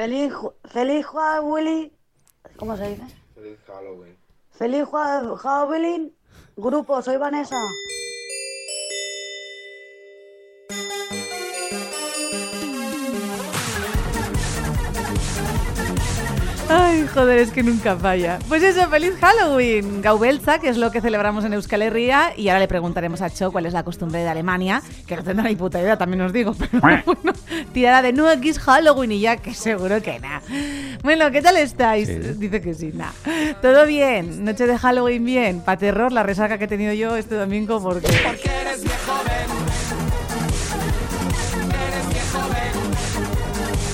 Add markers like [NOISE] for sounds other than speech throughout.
Feliz, feliz Halloween. ¿Cómo se dice? Feliz Halloween. Feliz Halloween. Grupo, soy Vanessa. Joder, es que nunca falla. Pues eso, feliz Halloween. Gaubelza, que es lo que celebramos en Euskal Herria. Y ahora le preguntaremos a Cho cuál es la costumbre de Alemania, que no tendrá ni puta idea, también os digo. [LAUGHS] Pero bueno, tirará de no, aquí es Halloween y ya, que seguro que nada. Bueno, ¿qué tal estáis? Sí. Dice que sí, nada. Todo bien, noche de Halloween bien. Pa' terror, la resaca que he tenido yo este domingo porque...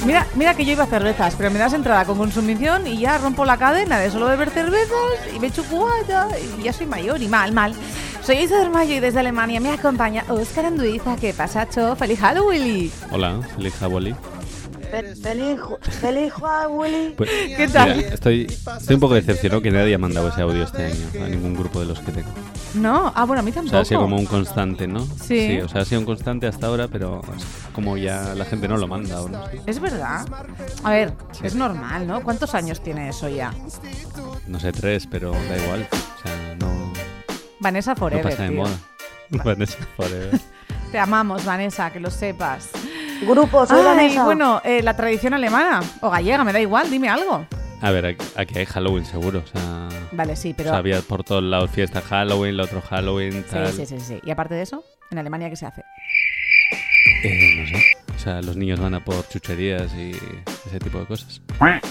Mira, mira que yo iba a cervezas, pero me das entrada con consumición y ya rompo la cadena de solo beber cervezas y me echo cubata y ya soy mayor y mal, mal. Soy Isa Mayo y desde Alemania me acompaña Oscar Anduiza. ¿Qué pasa, Cho? ¡Feliz Halloween! Hola, feliz Halloween. Fe- feliz, feliz Halloween. Pues, ¿Qué tal? mira, estoy, estoy un poco decepcionado que nadie ha mandado ese audio este año a ningún grupo de los que tengo. No, ah, bueno, a mí O tampoco. sea, ha sido como un constante, ¿no? Sí. o sea, ha sido un constante hasta ahora, pero es como ya la gente no lo manda o no. Es verdad. A ver, es normal, ¿no? ¿Cuántos años tiene eso ya? No sé, tres, pero da igual. O sea, no, Vanessa no Forever, pasa de tío. moda. [LAUGHS] Vanessa Forever. [LAUGHS] Te amamos, Vanessa, que lo sepas. Grupo, soy Ay, bueno, eh, la tradición alemana o gallega, me da igual, dime algo. A ver, aquí, aquí hay Halloween seguro. O sea, Vale, sí, pero... o sea, había por todos lados fiesta Halloween, el otro Halloween, tal. Sí, sí, sí, sí. Y aparte de eso, en Alemania, ¿qué se hace? Eh, no sé. Sea, los niños van a por chucherías y ese tipo de cosas.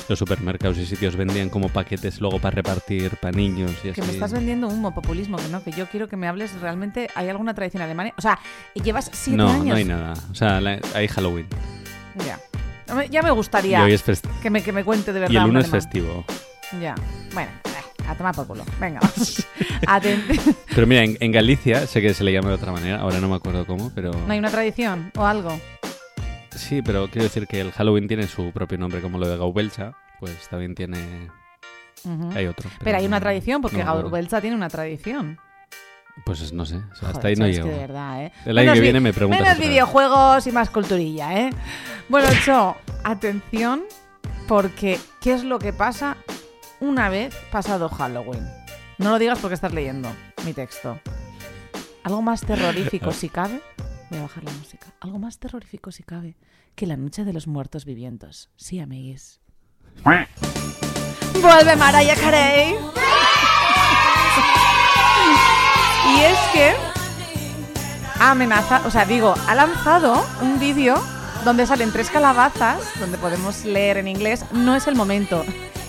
Los supermercados y sitios vendían como paquetes luego para repartir para niños y así. Que me estás vendiendo humo, populismo, que no, que yo quiero que me hables realmente. ¿Hay alguna tradición alemana? O sea, llevas siete no, años. no hay nada. O sea, la- hay Halloween. Ya. No Ya me gustaría hoy es que, me, que me cuente de verdad. y el un lunes alemán. festivo. Ya. Bueno, eh, a tomar por culo. Venga, vamos. [LAUGHS] Pero mira, en, en Galicia sé que se le llama de otra manera, ahora no me acuerdo cómo, pero... ¿No hay una tradición o algo? Sí, pero quiero decir que el Halloween tiene su propio nombre, como lo de Gaubelcha, pues también tiene... Hay otro. Pero hay no- una tradición, porque no tiene una tradición. Pues no sé, o sea, hasta Joder, ahí no llego. de verdad, ¿eh? El año Menos que vi- viene me preguntas Menos videojuegos y más culturilla, ¿eh? Bueno, Cho, atención, porque ¿qué es lo que pasa una vez pasado Halloween? No lo digas porque estás leyendo mi texto. Algo más terrorífico [LAUGHS] si cabe. Voy a bajar la música. Algo más terrorífico si cabe que la noche de los muertos vivientes. Sí, amiguis. Vuelve Mariah Carey. y es que ha amenazado, o sea, digo, ha lanzado un vídeo donde salen tres calabazas, donde podemos leer en inglés, no es el momento.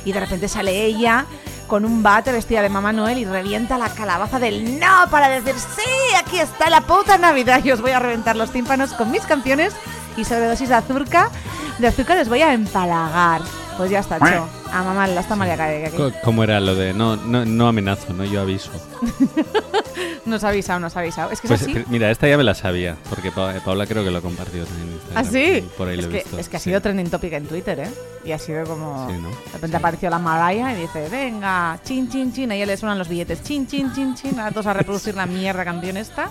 Y de repente sale ella con un bate vestida de Mamá Noel y revienta la calabaza del no para decir, sí, aquí está la puta Navidad y os voy a reventar los tímpanos con mis canciones y sobredosis de azúcar, de azúcar les voy a empalagar. Pues ya está, Cho. A mamá la está María ¿Cómo era lo de no, no, no amenazo, no yo aviso? [LAUGHS] Nos ha avisado, nos ha avisado. Es que Pues es así. eh, mira, esta ya me la sabía, porque Pa- eh, Paula creo que lo ha compartido también en Instagram. ¿Ah, sí? Por ahí es, lo he que, visto. es que ha sí. sido trending topic en Twitter, ¿eh? Y ha sido como... Sí, ¿no? De repente Sí. apareció la Mariah y dice, venga, chin, chin, chin. A ella le suenan los billetes, chin, chin, chin, chin. A todos a reproducir la mierda canción esta.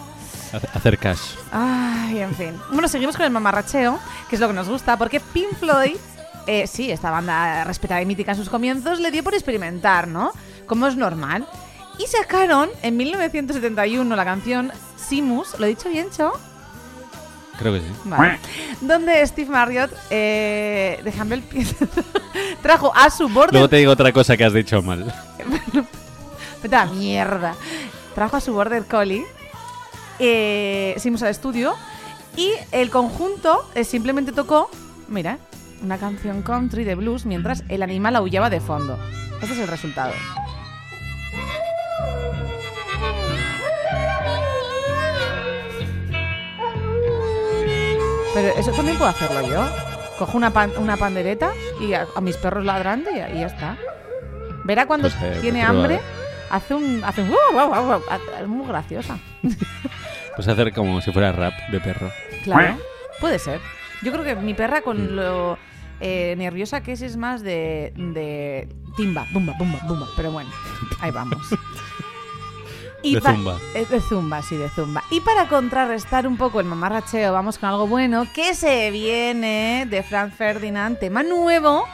Hace- Hacer cash. Ay, en fin. Bueno, seguimos con el mamarracheo, que es lo que nos gusta, porque Pink Floyd, eh, sí, esta banda respetada y mítica en sus comienzos, le dio por experimentar, ¿no? Como es normal. Y sacaron en 1971 la canción Simus, ¿lo he dicho bien, Cho? Creo que sí. Vale. Donde Steve Marriott, eh, déjame el pie, trajo a su border... Luego te digo otra cosa que has dicho mal. [LAUGHS] Vete a mierda. Trajo a su Border Collie. Eh, fuimos al estudio. Y el conjunto eh, simplemente tocó, mira, una canción country de blues mientras el animal aullaba de fondo. Este es el resultado. Pero eso también puedo hacerlo yo. Cojo una, pan- una pandereta y a, a mis perros ladrando y, y ya está. Verá cuando Pues, eh, tiene prueba, hambre, hace un... Hace un. Es muy graciosa. [LAUGHS] Pues hacer como si fuera rap de perro. Claro, puede ser. Yo creo que mi perra con lo eh, nerviosa que es es más de, de timba, bumba, bumba, bumba. Pero bueno, ahí vamos. [LAUGHS] De pa- zumba. eh, de zumba, sí, de zumba. Y para contrarrestar un poco el mamarracheo, vamos con algo bueno que se viene de Franz Ferdinand, tema nuevo.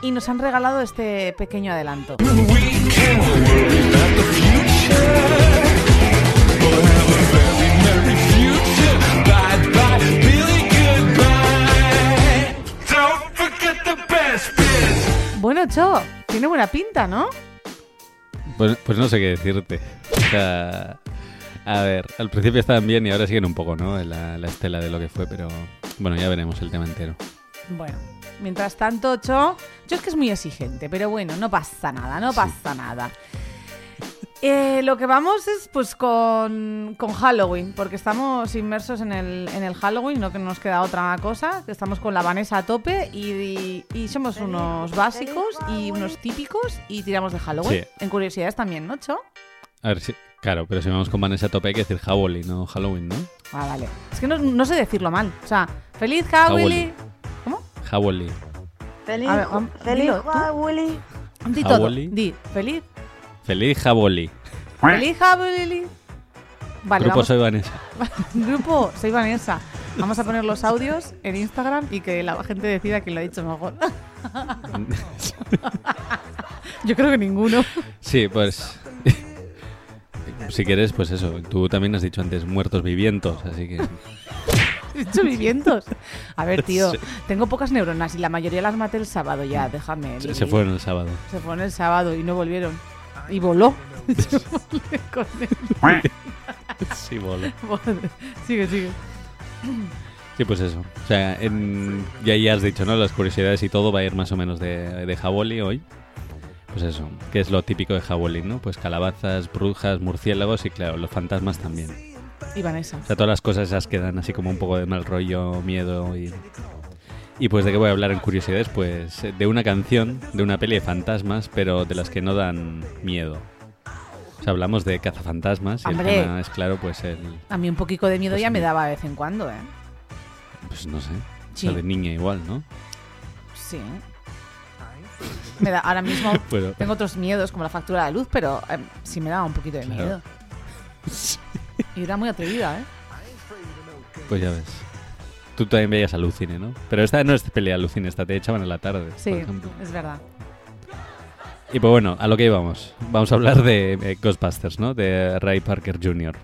Y nos han regalado este pequeño adelanto. Bueno, Cho, tiene buena pinta, ¿no? Pues, pues no sé qué decirte. O sea, a ver, al principio estaban bien y ahora siguen un poco, ¿no? La, la estela de lo que fue, pero bueno, ya veremos el tema entero. Bueno, mientras tanto, Cho, yo es que es muy exigente, pero bueno, no pasa nada, no Sí. pasa nada. Eh, lo que vamos es pues con, con Halloween, porque estamos inmersos en el, en el Halloween, no que nos queda otra cosa, que estamos con la Vanessa a tope y, y- y somos unos básicos y unos típicos y tiramos de Halloween. Sí. En curiosidades también, ¿no, Cho? A ver si. Claro, pero si vamos con Vanessa a tope hay que decir Howley, no Halloween, ¿no? Ah, vale. Es que no, no sé decirlo mal. O sea, feliz Halloween. ¿Cómo? Howley. Feliz, ver, feliz. Halloween. Di todo. Halloween. Di, feliz. Feliz Howley. Feliz. Vale, Grupo vamos. Soy Vanessa. [LAUGHS] Grupo, soy Vanessa. Vamos a poner los audios en Instagram y que la gente decida quién lo ha dicho mejor. [LAUGHS] Yo creo que ninguno. sí, pues. [LAUGHS] si quieres, pues eso. Tú también has dicho antes muertos vivientos, así que. He dicho vivientos. A ver, tío, Sí. tengo pocas neuronas y la mayoría las maté el sábado ya, déjame. Se fueron el sábado. Se fueron el sábado y no volvieron. Y voló. Yo volé con él. sí, bolo. [LAUGHS] sigue, sigue. Sí, pues eso. O sea, en- ya, ya has dicho, ¿no? Las curiosidades y todo va a ir más o menos de, de Jaboli hoy. Pues eso, que es lo típico de Jaboli, ¿no? Pues calabazas, brujas, murciélagos y claro, los fantasmas también. Y Vanessa. O sea, todas las cosas esas que dan así como un poco de mal rollo, miedo y... Y pues de qué voy a hablar en curiosidades, pues de una canción, de una peli de fantasmas, pero de las que no dan miedo. O sea, hablamos de cazafantasmas y Hombre. el tema es claro, pues el... A mí un poquito de miedo Pues ya me daba de vez en cuando, ¿eh? Pues no sé. Sí. O sea, de niña igual, ¿no? Sí. Me da, ahora mismo [LAUGHS] tengo otros miedos como la factura de luz, pero eh, sí me daba un poquito de Claro. miedo. [LAUGHS] Y era muy atrevida, ¿eh? Pues ya ves. Tú también veías Alucine, ¿no? Pero esta no es pelea Alucine, esta te echaban en la tarde, Sí, por ejemplo. es verdad. Y pues bueno, a lo que íbamos. Vamos a hablar de eh, Ghostbusters, ¿no? De Ray Parker Jr.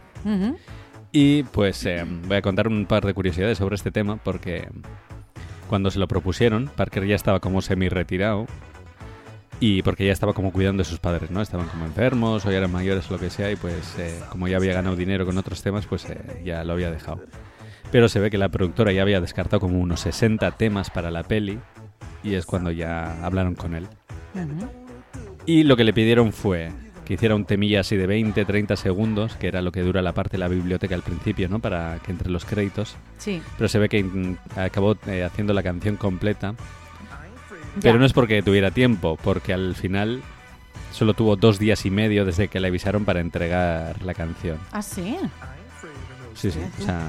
Y pues eh, voy a contar un par de curiosidades sobre este tema porque cuando se lo propusieron, Parker ya estaba como semi-retirado y porque ya estaba como cuidando de sus padres, ¿no? Estaban como enfermos o ya eran mayores o lo que sea y pues eh, como ya había ganado dinero con otros temas, pues eh, ya lo había dejado. Pero se ve que la productora ya había descartado como unos 60 temas para la peli y es cuando ya hablaron con él. Ujú. Y lo que le pidieron fue que hiciera un temilla así de 20, 30 segundos, que era lo que dura la parte de la biblioteca al principio, ¿no? Para que entre los créditos. Sí. Pero se ve que acabó eh, haciendo la canción completa. Ya. Pero no es porque tuviera tiempo, porque al final solo tuvo dos días y medio desde que le avisaron para entregar la canción. Ah, sí. Sí, sí. O sea,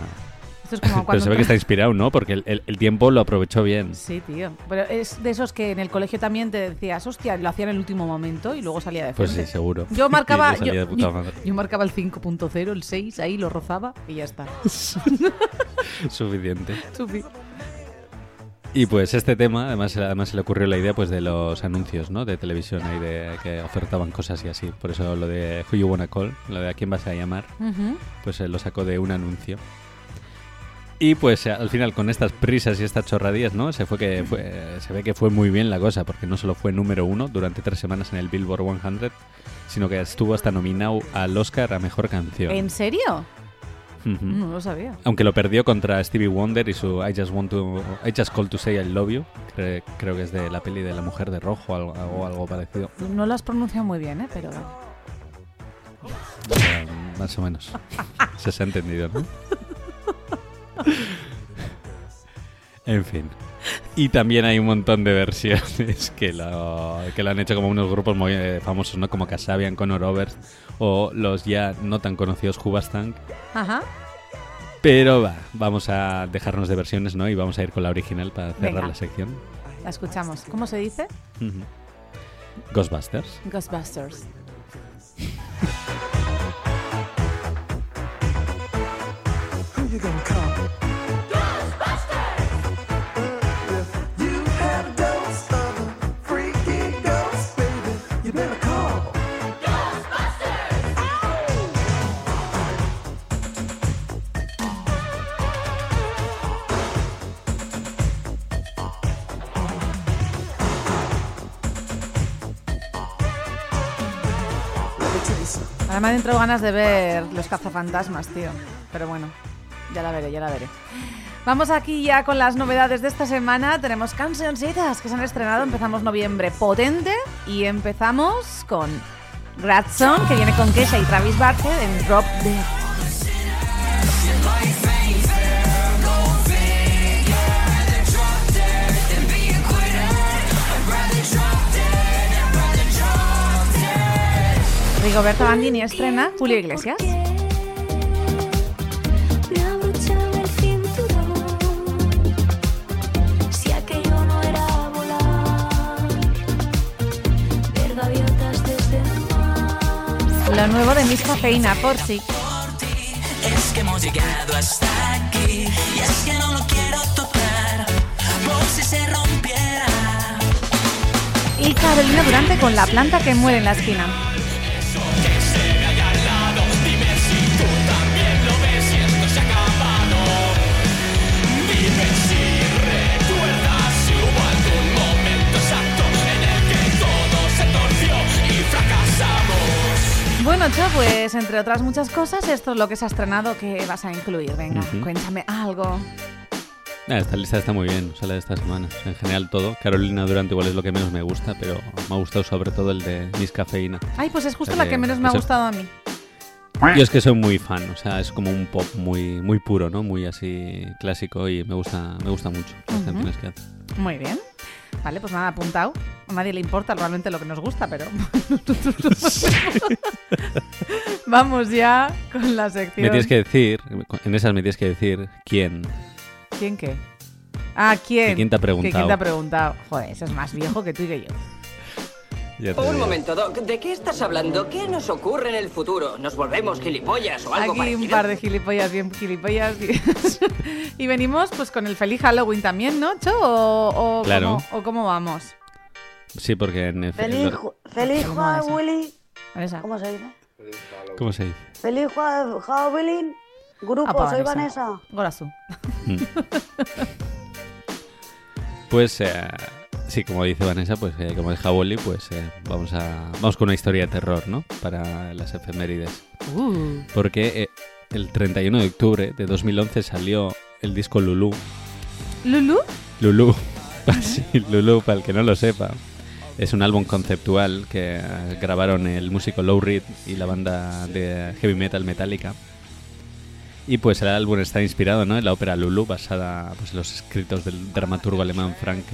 Esto es como [LAUGHS] pero cuando... se ve que está inspirado, ¿no? Porque el, el- el tiempo lo aprovechó bien. Sí, tío. Pero es de esos que en el colegio también te decías, hostia, lo hacía en el último momento y luego salía de Pues frente. sí, seguro. [LAUGHS] Yo marcaba, yo, madre. yo marcaba el 5.0, el 6, ahí lo rozaba y ya está. [LAUGHS] Suficiente. Sufi. Y pues este tema, además, además se le ocurrió la idea pues de los anuncios, ¿no? De televisión ahí de que ofertaban cosas y así. Por eso lo de Who You Wanna Call, lo de a quién vas a llamar, pues eh, lo sacó de un anuncio. Y pues al final con estas prisas y estas chorradías, ¿no? Se fue que fue, se ve que fue muy bien la cosa, porque no solo fue número uno durante tres semanas en el Billboard 100, sino que estuvo hasta nominado al Oscar a mejor canción. ¿En serio? No lo sabía. Aunque lo perdió contra Stevie Wonder y su I Just Want to I Just Call to Say I Love You, cre- creo que es de la peli de la mujer de rojo o algo, algo parecido, No lo has pronunciado muy bien, ¿eh? Pero... Más o menos. [LAUGHS] Se ha entendido, ¿no? En fin. Y también hay un montón de versiones [LAUGHS] que lo, que lo han hecho como unos grupos muy eh, famosos, ¿no? Como Kasabian, Conor Overs o los ya no tan conocidos Hubastank. Ajá. Pero va, vamos a dejarnos de versiones, ¿no? Y vamos a ir con la original para cerrar Venga. la sección. La escuchamos. ¿Cómo se dice? Ghostbusters. Ghostbusters. [LAUGHS] You. Ahora me han entrado ganas de ver los cazafantasmas, tío. Pero bueno, ya la veré, ya la veré. Vamos aquí ya con las novedades de esta semana. Tenemos cancioncitas que se han estrenado. Empezamos noviembre potente y empezamos con Gradson, que viene con Kesha y Travis Barker en Drop Dead. Rigoberta Bandini estrena Julio Iglesias. Lo nuevo de Miss Cafeína, por si. Es que hemos llegado hasta aquí y es que no lo quiero tocar por si se rompiera. Y Carolina Durante con la planta que muere en la esquina. Bueno, Cho, pues entre otras muchas cosas, esto es lo que se ha estrenado que vas a incluir. Venga, cuéntame algo. Ah, esta lista está muy bien, o sea, la de esta semana. O sea, en general todo. Carolina Durante igual es lo que menos me gusta, pero me ha gustado sobre todo el de Miss Cafeína. Ay, pues es justo O sea la que menos me ha gustado a mí. Yo es que soy muy fan, o sea, es como un pop muy muy puro, ¿no? Muy así clásico y me gusta me gusta mucho las canciones que hace. Muy bien. Vale, pues nada, apuntado. A nadie le importa realmente lo que nos gusta, pero. [LAUGHS] Vamos ya con la sección. Me tienes que decir, en esas me tienes que decir quién. ¿Quién qué? Ah, ¿quién? ¿Que quién te ha ¿Que preguntado? ¿Quién te ha preguntado? Joder, eso es más viejo que tú y que yo. Ya te Un digo. momento, Doc, ¿de qué estás hablando? ¿Qué nos ocurre en el futuro? ¿Nos volvemos gilipollas o algo Aquí parecido? un par de gilipollas, bien gilipollas. Y, [LAUGHS] y venimos pues con el feliz Halloween también, ¿no, Cho? ¿O, o Claro. cómo, o cómo vamos? Sí, porque en el- Feliz, feliz. Halloween. Vanessa. ¿Cómo se dice? ¿Cómo se dice? Feliz Halloween. Grupo, Apa, soy Vanessa. Vanessa. Gorazu. Mm. Pues eh, sí, como dice Vanessa, pues eh, como es Jaboli, pues eh, vamos a vamos con una historia de terror, ¿no? Para las efemérides. Uh, Porque eh, el 31 de octubre de 2011 salió el disco Lulu. ¿Lulu? Lulu, [LAUGHS] sí, Lulu, para el que no lo sepa, es un álbum conceptual que eh, grabaron el músico Low Reed y la banda de heavy metal Metallica. Y pues el álbum está inspirado ¿no? en la ópera Lulu, basada pues, en los escritos del dramaturgo alemán Frank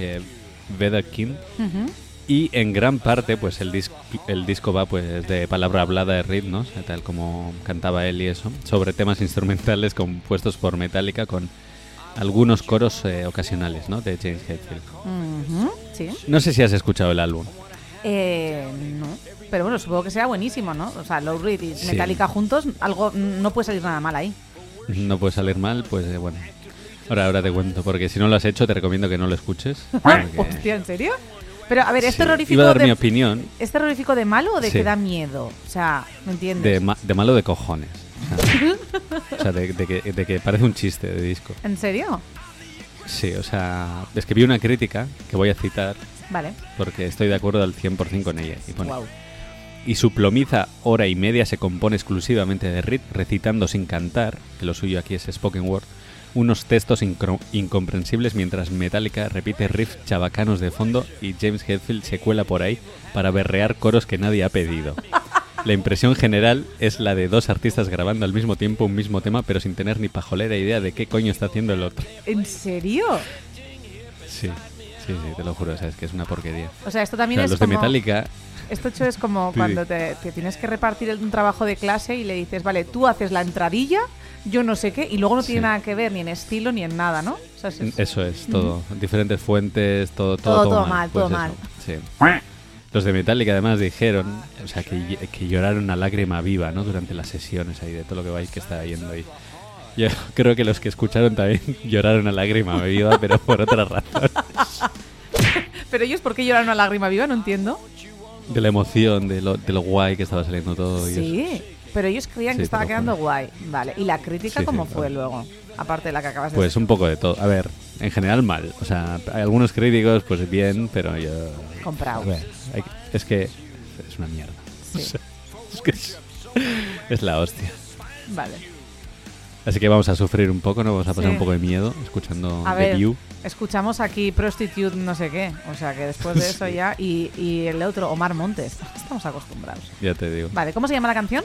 Wedekind. Ujú. Y en gran parte, pues el, dis- el disco va pues de palabra hablada de sea, tal como cantaba él y eso, sobre temas [LAUGHS] instrumentales compuestos por Metallica con algunos coros eh, ocasionales, ¿no? De James Hetfield. Sí. No sé si has escuchado el álbum. Eh, no. Pero bueno, supongo que será buenísimo, ¿no? O sea, Low Reed y Sí. Metallica juntos, algo no puede salir nada mal ahí. No puede salir mal, pues eh, bueno. Ahora, ahora te cuento, porque si no lo has hecho, te recomiendo que no lo escuches. [LAUGHS] porque- Hostia, ¿en serio? Pero a ver, ¿es Sí. terrorífico Iba a dar de, mi opinión ¿es terrorífico de malo o de Sí. que da miedo? O sea, ¿me entiendes? de, ma- de malo de cojones. [LAUGHS] O sea, de, de que, de que parece un chiste de disco. ¿En serio? Sí, o sea, es que vi una crítica que voy a citar Vale. porque estoy de acuerdo al 100% con ella. Y, pone, Guau. y su plomiza hora y media se compone exclusivamente de Reed recitando sin cantar, que lo suyo aquí es spoken word, unos textos incomprensibles mientras Metallica repite riffs chabacanos de fondo y James Hetfield se cuela por ahí para berrear coros que nadie ha pedido. La impresión general es la de dos artistas grabando al mismo tiempo un mismo tema pero sin tener ni pajolera idea de qué coño está haciendo el otro. ¿En serio? Sí. Sí, sí, te lo juro, o sea, es que es una porquería. O sea, esto O también sea, es los de como... Metallica, Esto hecho es como cuando te, te tienes que repartir un trabajo de clase y le dices, vale, tú haces la entradilla, yo no sé qué, y luego no tiene Sí. nada que ver ni en estilo ni en nada, ¿no? O sea, es- es- eso es, todo. Diferentes fuentes, todo, todo, Todo, todo, todo mal, todo Pues mal. eso, Sí. Los de Metallica además dijeron, o sea, que, que lloraron a lágrima viva, ¿no? Durante las sesiones ahí, de todo lo que vais que está yendo ahí. Yo [LAUGHS] creo que los que escucharon también [LAUGHS] lloraron a lágrima viva, pero por otra razón. [LAUGHS] Pero ellos, ¿por qué lloran una lágrima viva? No entiendo. De la emoción, de lo, de lo guay que estaba saliendo todo. y eso. Pero ellos creían Sí, que estaba quedando guay. Vale, ¿y la crítica Sí, cómo sí, fue claro. luego? Aparte de la que acabas de Pues un poco de todo. A ver, en general mal. O sea, hay algunos críticos, pues bien, pero yo... Comprado. Ver, hay es que es una mierda. Sí. [LAUGHS] O sea, es que es, es la hostia. Vale. Así que vamos a sufrir un poco, ¿no? Vamos a pasar un poco de miedo escuchando A The ver, View. escuchamos aquí Prostitute no sé qué. O sea, que después de [LAUGHS] eso ya... Y, y el otro, Omar Montes. [LAUGHS] Estamos acostumbrados. Ya te digo. Vale, ¿cómo se llama la canción?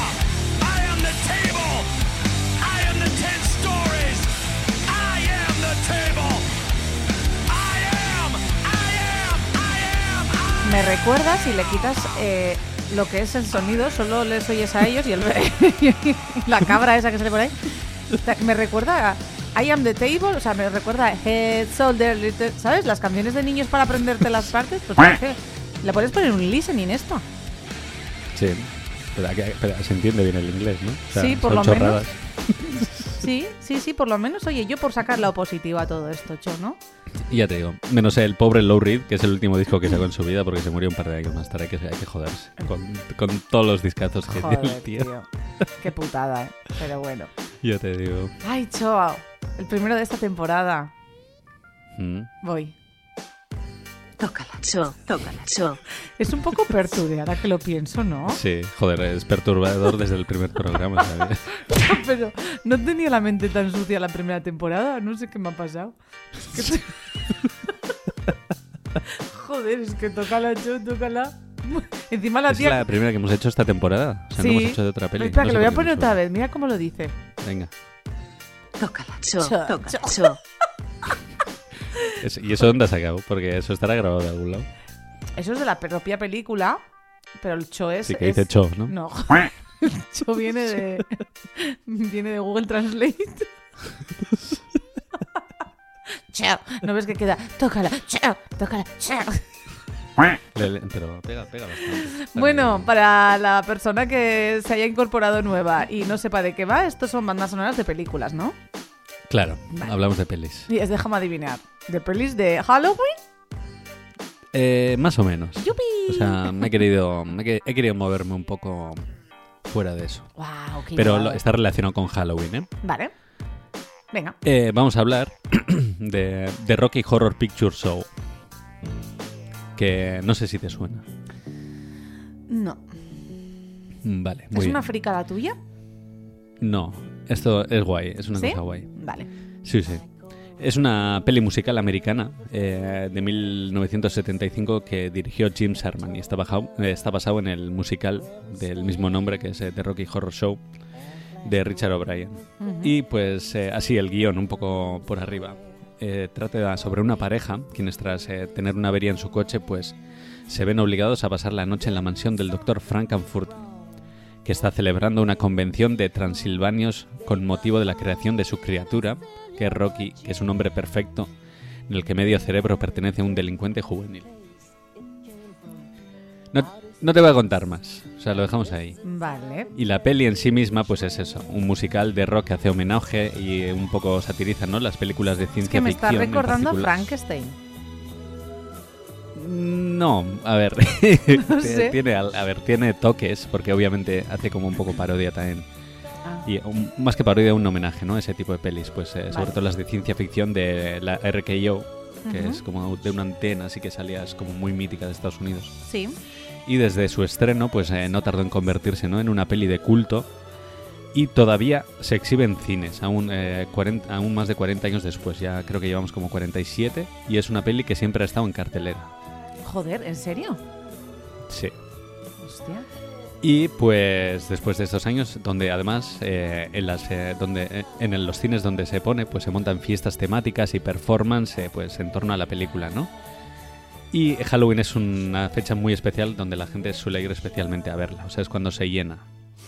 I Me recuerda si le quitas eh, lo que es el sonido, solo les oyes a ellos y el [LAUGHS] la cabra esa que sale por ahí. Me recuerda a I am the table, o sea, me recuerda a Head, Shoulder, Little- ¿sabes? Las canciones de niños para aprenderte las partes. Pues le puedes poner un listening esto. Sí. Pero, aquí- pero se entiende bien el inglés, ¿no? O sea, Sí, por lo menos. [LAUGHS] Sí, sí, sí, por lo menos, oye, yo por sacar la positiva a todo esto, Cho, ¿no? Y ya te digo, menos el pobre Low Reed, que es el último disco que sacó en su vida porque se murió un par de años más tarde, hay que, hay que joderse con, con todos los discazos que dio Joder, el tío. tío. Qué putada, ¿eh? Pero bueno. Ya te digo. Ay, Cho, el primero de esta temporada. Mm. Voy. Tócala, Cho, tócala, Cho. Es un poco perturbante ahora que lo pienso, ¿no? Sí, joder, es perturbador desde el primer programa, ¿sabes? [LAUGHS] Pero no tenía la mente tan sucia la primera temporada. No sé qué me ha pasado. Es que [LAUGHS] Joder, es que tócala, Cho, tócala. [LAUGHS] Encima la Es tía. la primera que hemos hecho esta temporada. O sea, no Sí. hemos hecho de otra peli. Espera, No que lo voy a poner otra vez. Mira cómo lo dice. Venga. Tócala, Cho, Cho, tócala, Cho. Es- ¿Y eso dónde has sacado? Porque eso estará grabado de algún lado. Eso es de la propia película, pero el Cho es. Sí, que dice es- Cho, ¿no? No. El Cho viene de. [LAUGHS] viene de Google Translate. [LAUGHS] Cho. ¿No ves que queda? Tócala, Cho, tócala, Cho. Le- le- pero pega, pega bastante. Bueno, para la persona que se haya incorporado nueva y no sepa de qué va, estos son bandas sonoras de películas, ¿no? Claro, Vale. hablamos de pelis. Y es déjame adivinar. ¿De pelis de Halloween? Eh, más o menos. ¡Yupi! O sea, me he querido, me he que- he querido moverme un poco fuera de eso. Wow, qué Pero lo- está relacionado con Halloween, ¿eh? Vale. Venga. Eh, vamos a hablar [CLEARS THROAT] de, de Rocky Horror Picture Show. Que no sé si te suena. No. Vale, muy ¿Es bien. una fricada tuya? No, esto es guay, es una ¿Sí? cosa guay. Vale. Sí, sí. Es una peli musical americana eh, de 1975 que dirigió Jim Sherman y está, bajado- eh, está basado en el musical del mismo nombre que es eh, The Rocky Horror Show de Richard O'Brien. Y pues eh, así el guion, un poco por arriba. Eh, trata sobre una pareja quienes tras tener una avería en su coche pues se ven obligados a pasar la noche en la mansión del Dr. Frankenfurt que está celebrando una convención de transilvanios con motivo de la creación de su criatura, que es Rocky, que es un hombre perfecto, en el que medio cerebro pertenece a un delincuente juvenil. No, no te voy a contar más, o sea, lo dejamos ahí. Vale. Y la peli en sí misma, pues es eso, un musical de rock que hace homenaje y un poco satiriza, ¿no? Las películas de Es ciencia que me está ficción. en recordando a particular. Frankenstein. No, a ver, [LAUGHS] No [LAUGHS] sé. tiene, a ver, tiene toques, porque obviamente hace como un poco parodia también. Ah. Y un- más que parodia, un homenaje, ¿no? Ese tipo de pelis, pues eh, sobre todo las de ciencia ficción de la RKO, que es como de una antena, así que salía, es como muy mítica de Estados Unidos. Sí. Y desde su estreno, pues eh, no tardó en convertirse ¿no? en una peli de culto y todavía se exhibe en cines, aún, eh, 40 aún más de 40 años después, ya creo que llevamos como 47 y es una peli que siempre ha estado en cartelera. Joder, ¿en serio? Sí. Hostia. Y pues después de estos años, donde además eh, en, las, eh, donde, eh, en los cines donde se pone, pues se montan fiestas temáticas y performance eh, pues en torno a la película, ¿no? Y Halloween es una fecha muy especial donde la gente suele ir especialmente a verla, o sea, es cuando se llena,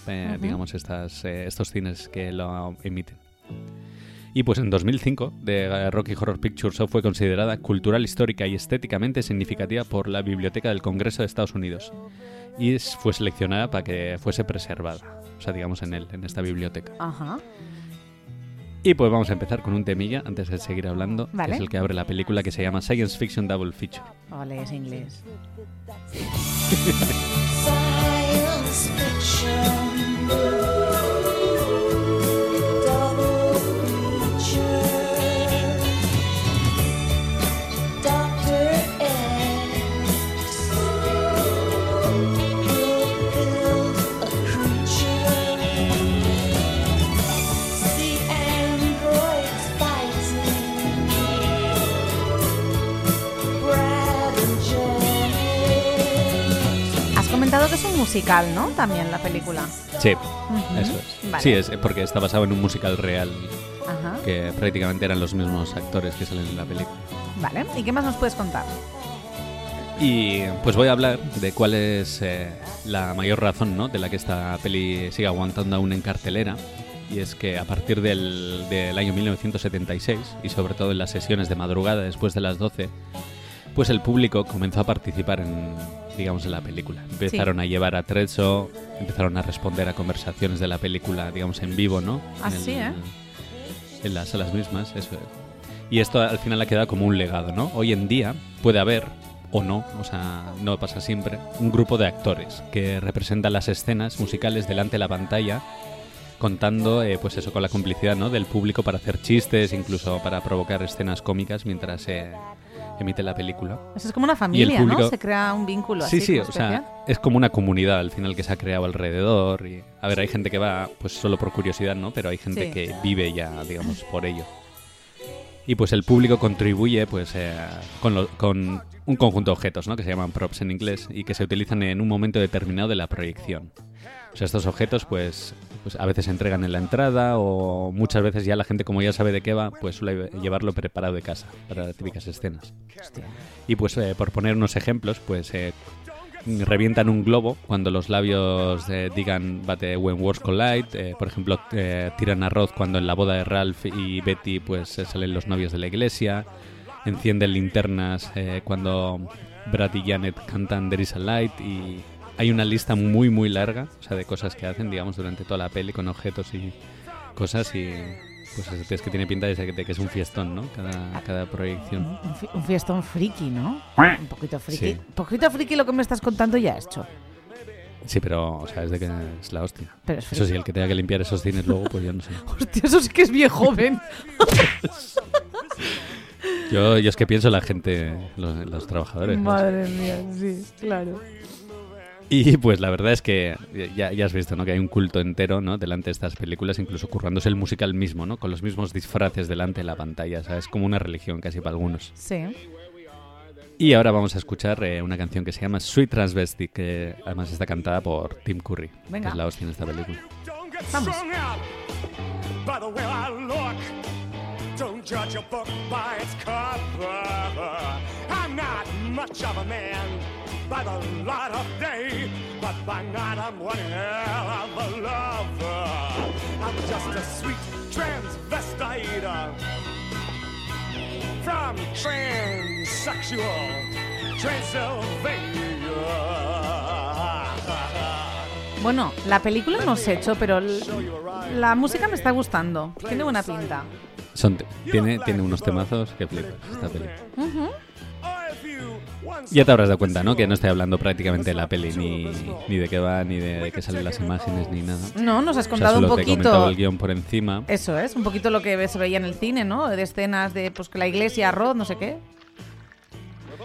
eh, Ujú. digamos, estas, eh, estos cines que lo emiten. Y pues en 2005, The Rocky Horror Picture Show fue considerada cultural, histórica y estéticamente significativa por la Biblioteca del Congreso de Estados Unidos. Y fue seleccionada para que fuese preservada, o sea, digamos, en, el, en esta biblioteca. Ajá. Y pues vamos a empezar con un temilla antes de seguir hablando, Vale. que es el que abre la película que se llama Science Fiction Double Feature. Vale, es inglés. Science [LAUGHS] fiction. Musical, ¿no? También la película. Sí, Ujú. eso es. Vale. Sí, es porque está basado en un musical real, Ajá. que prácticamente eran los mismos actores que salen en la película. Vale. ¿Y qué más nos puedes contar? Y pues voy a hablar de cuál es eh, la mayor razón ¿no? de la que esta peli sigue aguantando aún en cartelera. Y es que a partir del, del año 1976, y sobre todo en las sesiones de madrugada después de las 12, pues el público comenzó a participar en, digamos, en la película. Empezaron a llevar a Trezzo, empezaron a responder a conversaciones de la película, digamos, en vivo, ¿no? Ah, En el- sí, ¿eh? en las salas mismas, eso es. Y esto al final ha quedado como un legado, ¿no? Hoy en día puede haber, o no, o sea, no pasa siempre, un grupo de actores que representan las escenas musicales delante de la pantalla, contando, eh, pues eso, con la complicidad, ¿no? Del público para hacer chistes, incluso para provocar escenas cómicas mientras se emite la película. Eso es como una familia, ¿no? público- Se crea un vínculo Sí, así. sí, o sea, especial. es como una comunidad al final que se ha creado alrededor. Y, a ver, hay gente que va pues solo por curiosidad, ¿no? Pero hay gente Sí. que vive ya, digamos, por ello. Y pues el público contribuye pues eh, con, lo- con un conjunto de objetos, ¿no? Que se llaman props en inglés y que se utilizan en un momento determinado de la proyección. O sea, estos objetos pues, pues a veces se entregan en la entrada o muchas veces ya la gente como ya sabe de qué va, pues suele llevarlo preparado de casa para las típicas escenas. Y pues eh, por poner unos ejemplos, pues eh, revientan un globo cuando los labios eh, digan Bate When Words Collide. eh, por ejemplo, eh, tiran arroz cuando en la boda de Ralph y Betty pues salen los novios de la iglesia. Encienden linternas cuando Brad y Janet cantan There is a Light y hay una lista muy muy larga, o sea, de cosas que hacen, digamos, durante toda la peli con objetos y cosas y pues es que tiene pinta de que, es un fiestón, ¿no? Cada, cada proyección. Un, fi- un fiestón friki, ¿no? Un poquito friki. Sí. Un poquito friki lo que me estás contando ya hecho. Sí, pero, o sea, es de que es la hostia. Pero es Eso sí, el que tenga que limpiar esos cines luego, pues yo no sé. [LAUGHS] Hostia, eso sí que es bien joven. Yo, yo es que pienso en la gente, los, los trabajadores. ¿no? Madre mía, sí, claro. Y pues la verdad es que ya, ya has visto, ¿no? Que hay un culto entero, ¿no? Delante de estas películas, incluso currándose el musical mismo, ¿no? Con los mismos disfraces delante de la pantalla, o sea, es como una religión casi para algunos. Sí. Y ahora vamos a escuchar eh, una canción que se llama Sweet Transvestite, que además está cantada por Tim Curry, Venga. que es la hostia en esta película. Vamos. strung out by the way I look. Don't judge a book by its cover. I'm not much of a man by the light of day, but by night I'm one hell of a lover. I'm just a sweet transvestite from transsexual Transylvania. Bueno, la película no sé hecho, pero la música me está gustando. Tiene buena pinta. Son, tiene, tiene unos temazos que flipas esta peli. Ujú. Ya te habrás dado cuenta, ¿no? Que no estoy hablando prácticamente de la peli, ni, ni de qué va, ni de, de qué salen las imágenes, ni nada. No, nos has O sea, contado un solo te he comentado poquito. el guion por encima. Eso es, un poquito lo que se veía en el cine, ¿no? De escenas de pues la iglesia, arroz, no sé qué.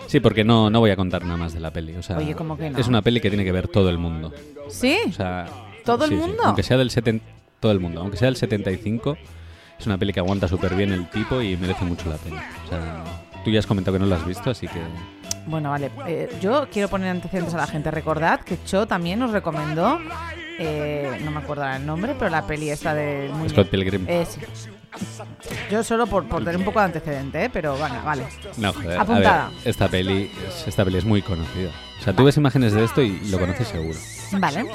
Sí, porque no, no voy a contar nada más de la peli. O sea, Oye, ¿cómo que no? Es una peli que tiene que ver todo el mundo. ¿Sí? O sea, ¿Todo el sí. mundo? Aunque sea del 70, todo el mundo. Aunque sea del 75, es una peli que aguanta súper bien el tipo y merece mucho la pena. O sea, tú ya has comentado que no la has visto, así que Bueno, vale. Eh, yo quiero poner antecedentes a la gente. Recordad que Cho también nos recomendó, eh, no me acuerdo el nombre, pero la peli esta de muñe- Scott Pilgrim. Eh, sí. Yo solo por, por tener un poco de antecedente, ¿eh? pero bueno, vale. No, joder. Apuntada. A ver, esta peli, es, esta peli es muy conocida. O sea, tú ves imágenes de esto y lo conoces seguro. Vale.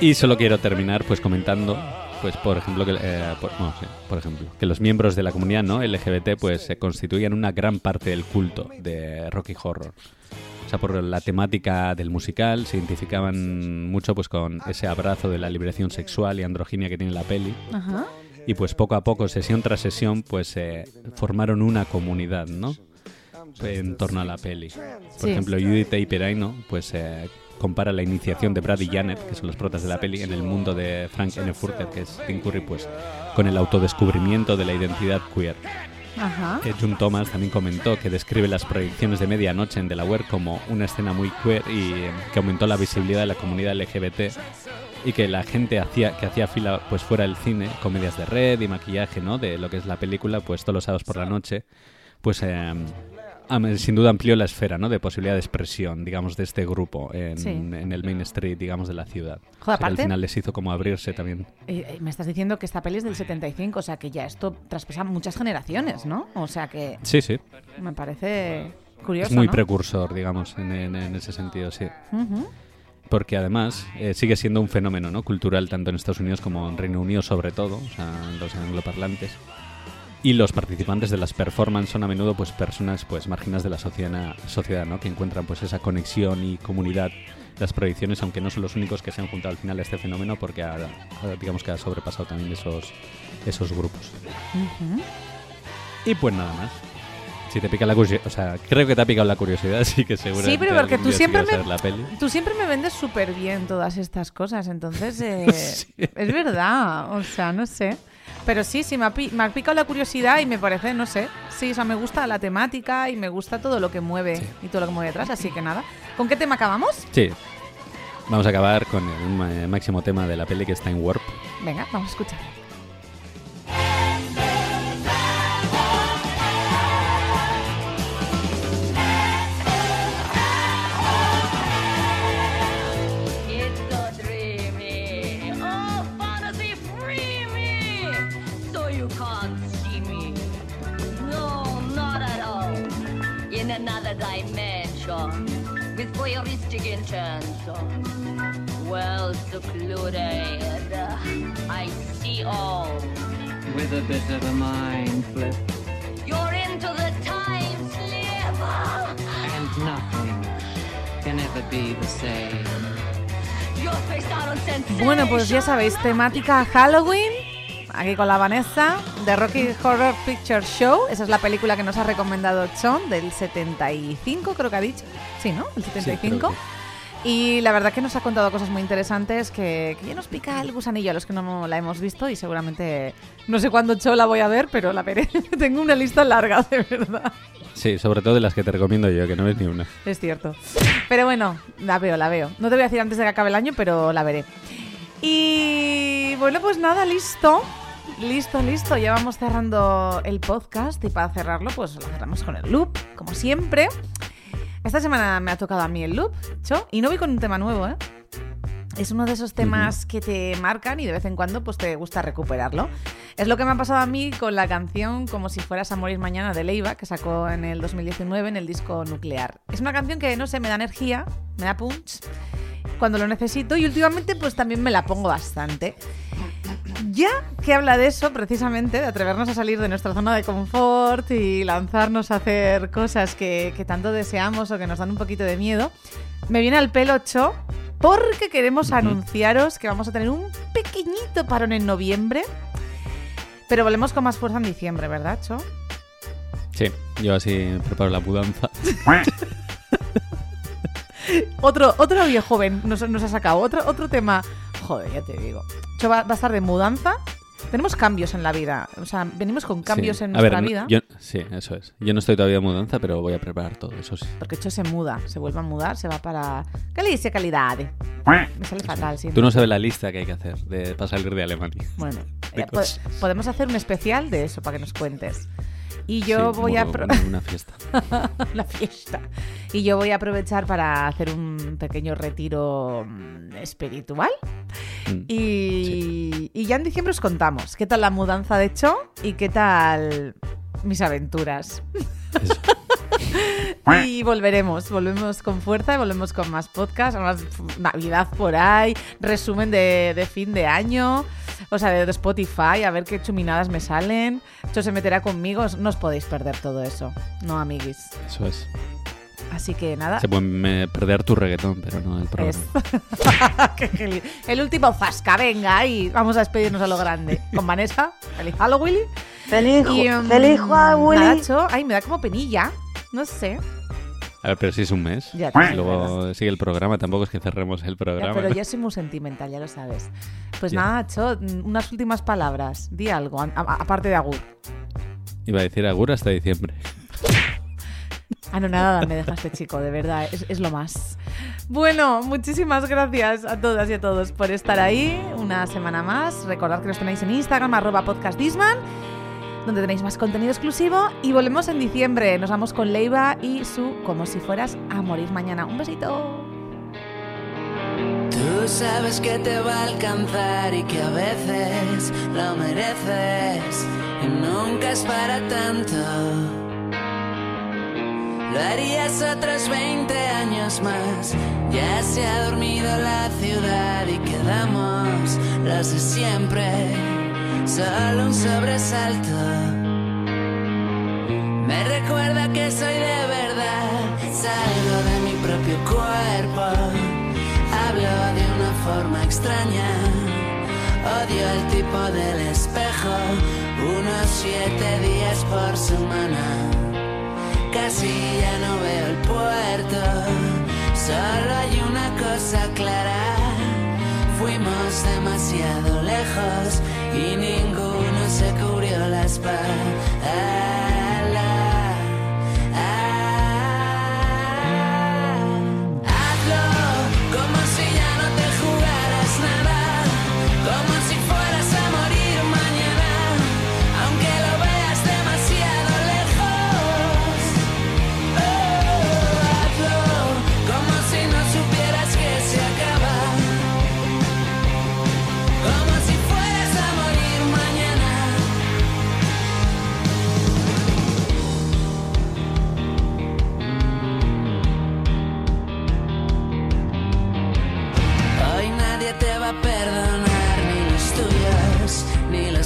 Y solo quiero terminar pues comentando, pues por ejemplo, que, eh, por, no, sí, por ejemplo, que los miembros de la comunidad no LGBT pues se constituían una gran parte del culto de Rocky Horror. O sea, por la temática del musical se identificaban mucho pues con ese abrazo de la liberación sexual y androginia que tiene la peli. Ajá. Y pues poco a poco, sesión tras sesión, pues eh, formaron una comunidad, ¿no? En torno a la peli. Por Sí. ejemplo, Judith A. Peraino, pues eh, compara la iniciación de Brad y Janet, que son los protas de la peli, en el mundo de Frank N. Furter, que es Tim Curry, pues con el autodescubrimiento de la identidad queer. Ajá. Eh, June Thomas también comentó que describe las proyecciones de medianoche en Delaware como una escena muy queer y eh, que aumentó la visibilidad de la comunidad LGBT y que la gente hacía que hacía fila pues fuera del cine, comedias de red y maquillaje, ¿no? De lo que es la película, pues todos los sábados por la noche, pues eh, sin duda amplió la esfera, ¿no? De posibilidad de expresión, digamos, de este grupo en, Sí. en el Main Street, digamos, de la ciudad. Joder, O sea, al final les hizo como abrirse también. Eh, eh, me estás diciendo que esta peli es del 75, o sea que ya esto traspasa muchas generaciones, ¿no? O sea que Sí, sí. me parece curioso. es muy ¿no? precursor, digamos, en- en- en ese sentido, sí. Ujú. porque además eh, sigue siendo un fenómeno ¿no? cultural tanto en Estados Unidos como en Reino Unido sobre todo, o sea, los angloparlantes. Y los participantes de las performances son a menudo pues personas pues marginadas de la sociedad, sociedad ¿no? que encuentran pues esa conexión y comunidad. Las proyecciones, aunque no son los únicos que se han juntado al final a este fenómeno, porque ha, ha- digamos que ha sobrepasado también esos, esos grupos. Ujú. Y pues nada más. Si te pica la curiosidad, o sea, creo que te ha picado la curiosidad, [LAUGHS] así que seguro. Sí, pero porque tú siempre me, la peli. tú siempre me vendes súper bien todas estas cosas, entonces [LAUGHS] eh, es verdad, o sea, no sé. Pero sí, sí, me ha, me ha picado la curiosidad y me parece, no sé, sí, o sea, me gusta la temática y me gusta todo lo que mueve y todo lo que mueve detrás, así que nada. ¿Con qué tema acabamos? Sí. Vamos a acabar con el máximo tema de la peli que está en Warp. Venga, vamos a escuchar. Secluded. I see all. With a bit of a mind flip You're into the time slip. and nothing can ever be the same. You're faced out on sensation. Bueno, pues ya sabéis, temática Halloween. Aquí con la Vanessa de Rocky Horror Picture Show. Esa es la película que nos ha recomendado Chon del 75, creo que ha dicho. Sí, ¿no? El 75. Y la verdad que nos ha contado cosas muy interesantes que, que ya nos pica el gusanillo a los que no la hemos visto y seguramente no sé cuándo Cho la voy a ver, pero la veré. [LAUGHS] Tengo una lista larga, de verdad. Sí, sobre todo de las que te recomiendo yo, que no ves ni una. Es cierto. Pero bueno, la veo, la veo. No te voy a decir antes de que acabe el año, pero la veré. Y bueno, pues nada, listo. Listo, listo. Ya vamos cerrando el podcast y para cerrarlo, pues lo cerramos con el loop, como siempre. Esta semana me ha tocado a mí el loop, Cho, y no voy con un tema nuevo, ¿eh? Es uno de esos temas que te marcan y de vez en cuando pues te gusta recuperarlo. Es lo que me ha pasado a mí con la canción Como si fueras a morir mañana de Leiva, que sacó en el 2019 en el disco Nuclear. Es una canción que, no sé, me da energía, me da punch cuando lo necesito y últimamente pues también me la pongo bastante. Ya que habla de eso, precisamente, de atrevernos a salir de nuestra zona de confort y lanzarnos a hacer cosas que, que tanto deseamos o que nos dan un poquito de miedo, me viene al pelo Cho porque queremos anunciaros que vamos a tener un pequeñito parón en noviembre, pero volvemos con más fuerza en diciembre, ¿verdad, Cho? Sí, yo así preparo la mudanza. [LAUGHS] Otro, otro audio joven nos, nos ha sacado, otro, otro tema. Joder, ya te digo. Cho va, va a estar de mudanza. Tenemos cambios en la vida. O sea, venimos con cambios Sí. en A nuestra vida. yo- Sí, eso es. Yo no estoy todavía en mudanza, pero voy a preparar todo, eso sí. Porque hecho se muda, se vuelve a mudar, se va para Galicia calidad. Me sale fatal siempre. Tú no sabes la lista que hay que hacer de, para salir de Alemania. Bueno, [LAUGHS] De po- cosas. podemos hacer un especial de eso para que nos cuentes. Y yo Sí, voy a... Una, una fiesta. [LAUGHS] la fiesta. Y yo voy a aprovechar para hacer un pequeño retiro mm, espiritual. Mm. Y, y ya en diciembre os contamos qué tal la mudanza de hecho y qué tal mis aventuras. [LAUGHS] y volveremos, volvemos con fuerza y volvemos con más podcast, más Navidad por ahí, resumen de, de fin de año, o sea, de, de Spotify, a ver qué chuminadas me salen. Esto se meterá conmigo, no os podéis perder todo eso, no amiguis. Eso es. Así que nada. Se pueden eh, perder tu reggaetón, pero no el programa. [LAUGHS] El último zasca, venga, y vamos a despedirnos a lo grande. Con Vanessa, feliz Halloween. Feliz, Y, em, feliz Halloween. nada, Cho, ay, me da como penilla. No sé. A ver, pero si es un mes. Ya, Y también, luego sigue el programa, tampoco es que cerremos el Ya, programa. pero ¿no? yo [LAUGHS] soy muy sentimental, ya lo sabes. Pues Ya. nada, Cho, mm, unas últimas palabras. Di algo, aparte de Agur. Iba a decir Agur hasta diciembre. Ah, no, nada, me dejaste chico, de verdad, es, es lo más. Bueno, muchísimas gracias a todas y a todos por estar ahí una semana más. Recordad que nos tenéis en Instagram, arroba podcastdisman, donde tenéis más contenido exclusivo. Y volvemos en diciembre. Nos vamos con Leiva y su Como si fueras a morir mañana. Un besito. Tú sabes que te va a alcanzar y que a veces lo mereces y nunca es para tanto. Lo harías otros 20 años más. Ya se ha dormido la ciudad y quedamos los de siempre. Solo un sobresalto. Me recuerda que soy de verdad. Salgo de mi propio cuerpo. Hablo de una forma extraña. Odio el tipo del espejo. Unos siete días por semana. Casi ya no veo el puerto. Solo hay una cosa clara. Fuimos demasiado lejos y ninguno se cubrió la espalda.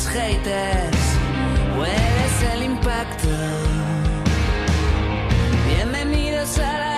Haters. Hueles el impacto. Bienvenidos a la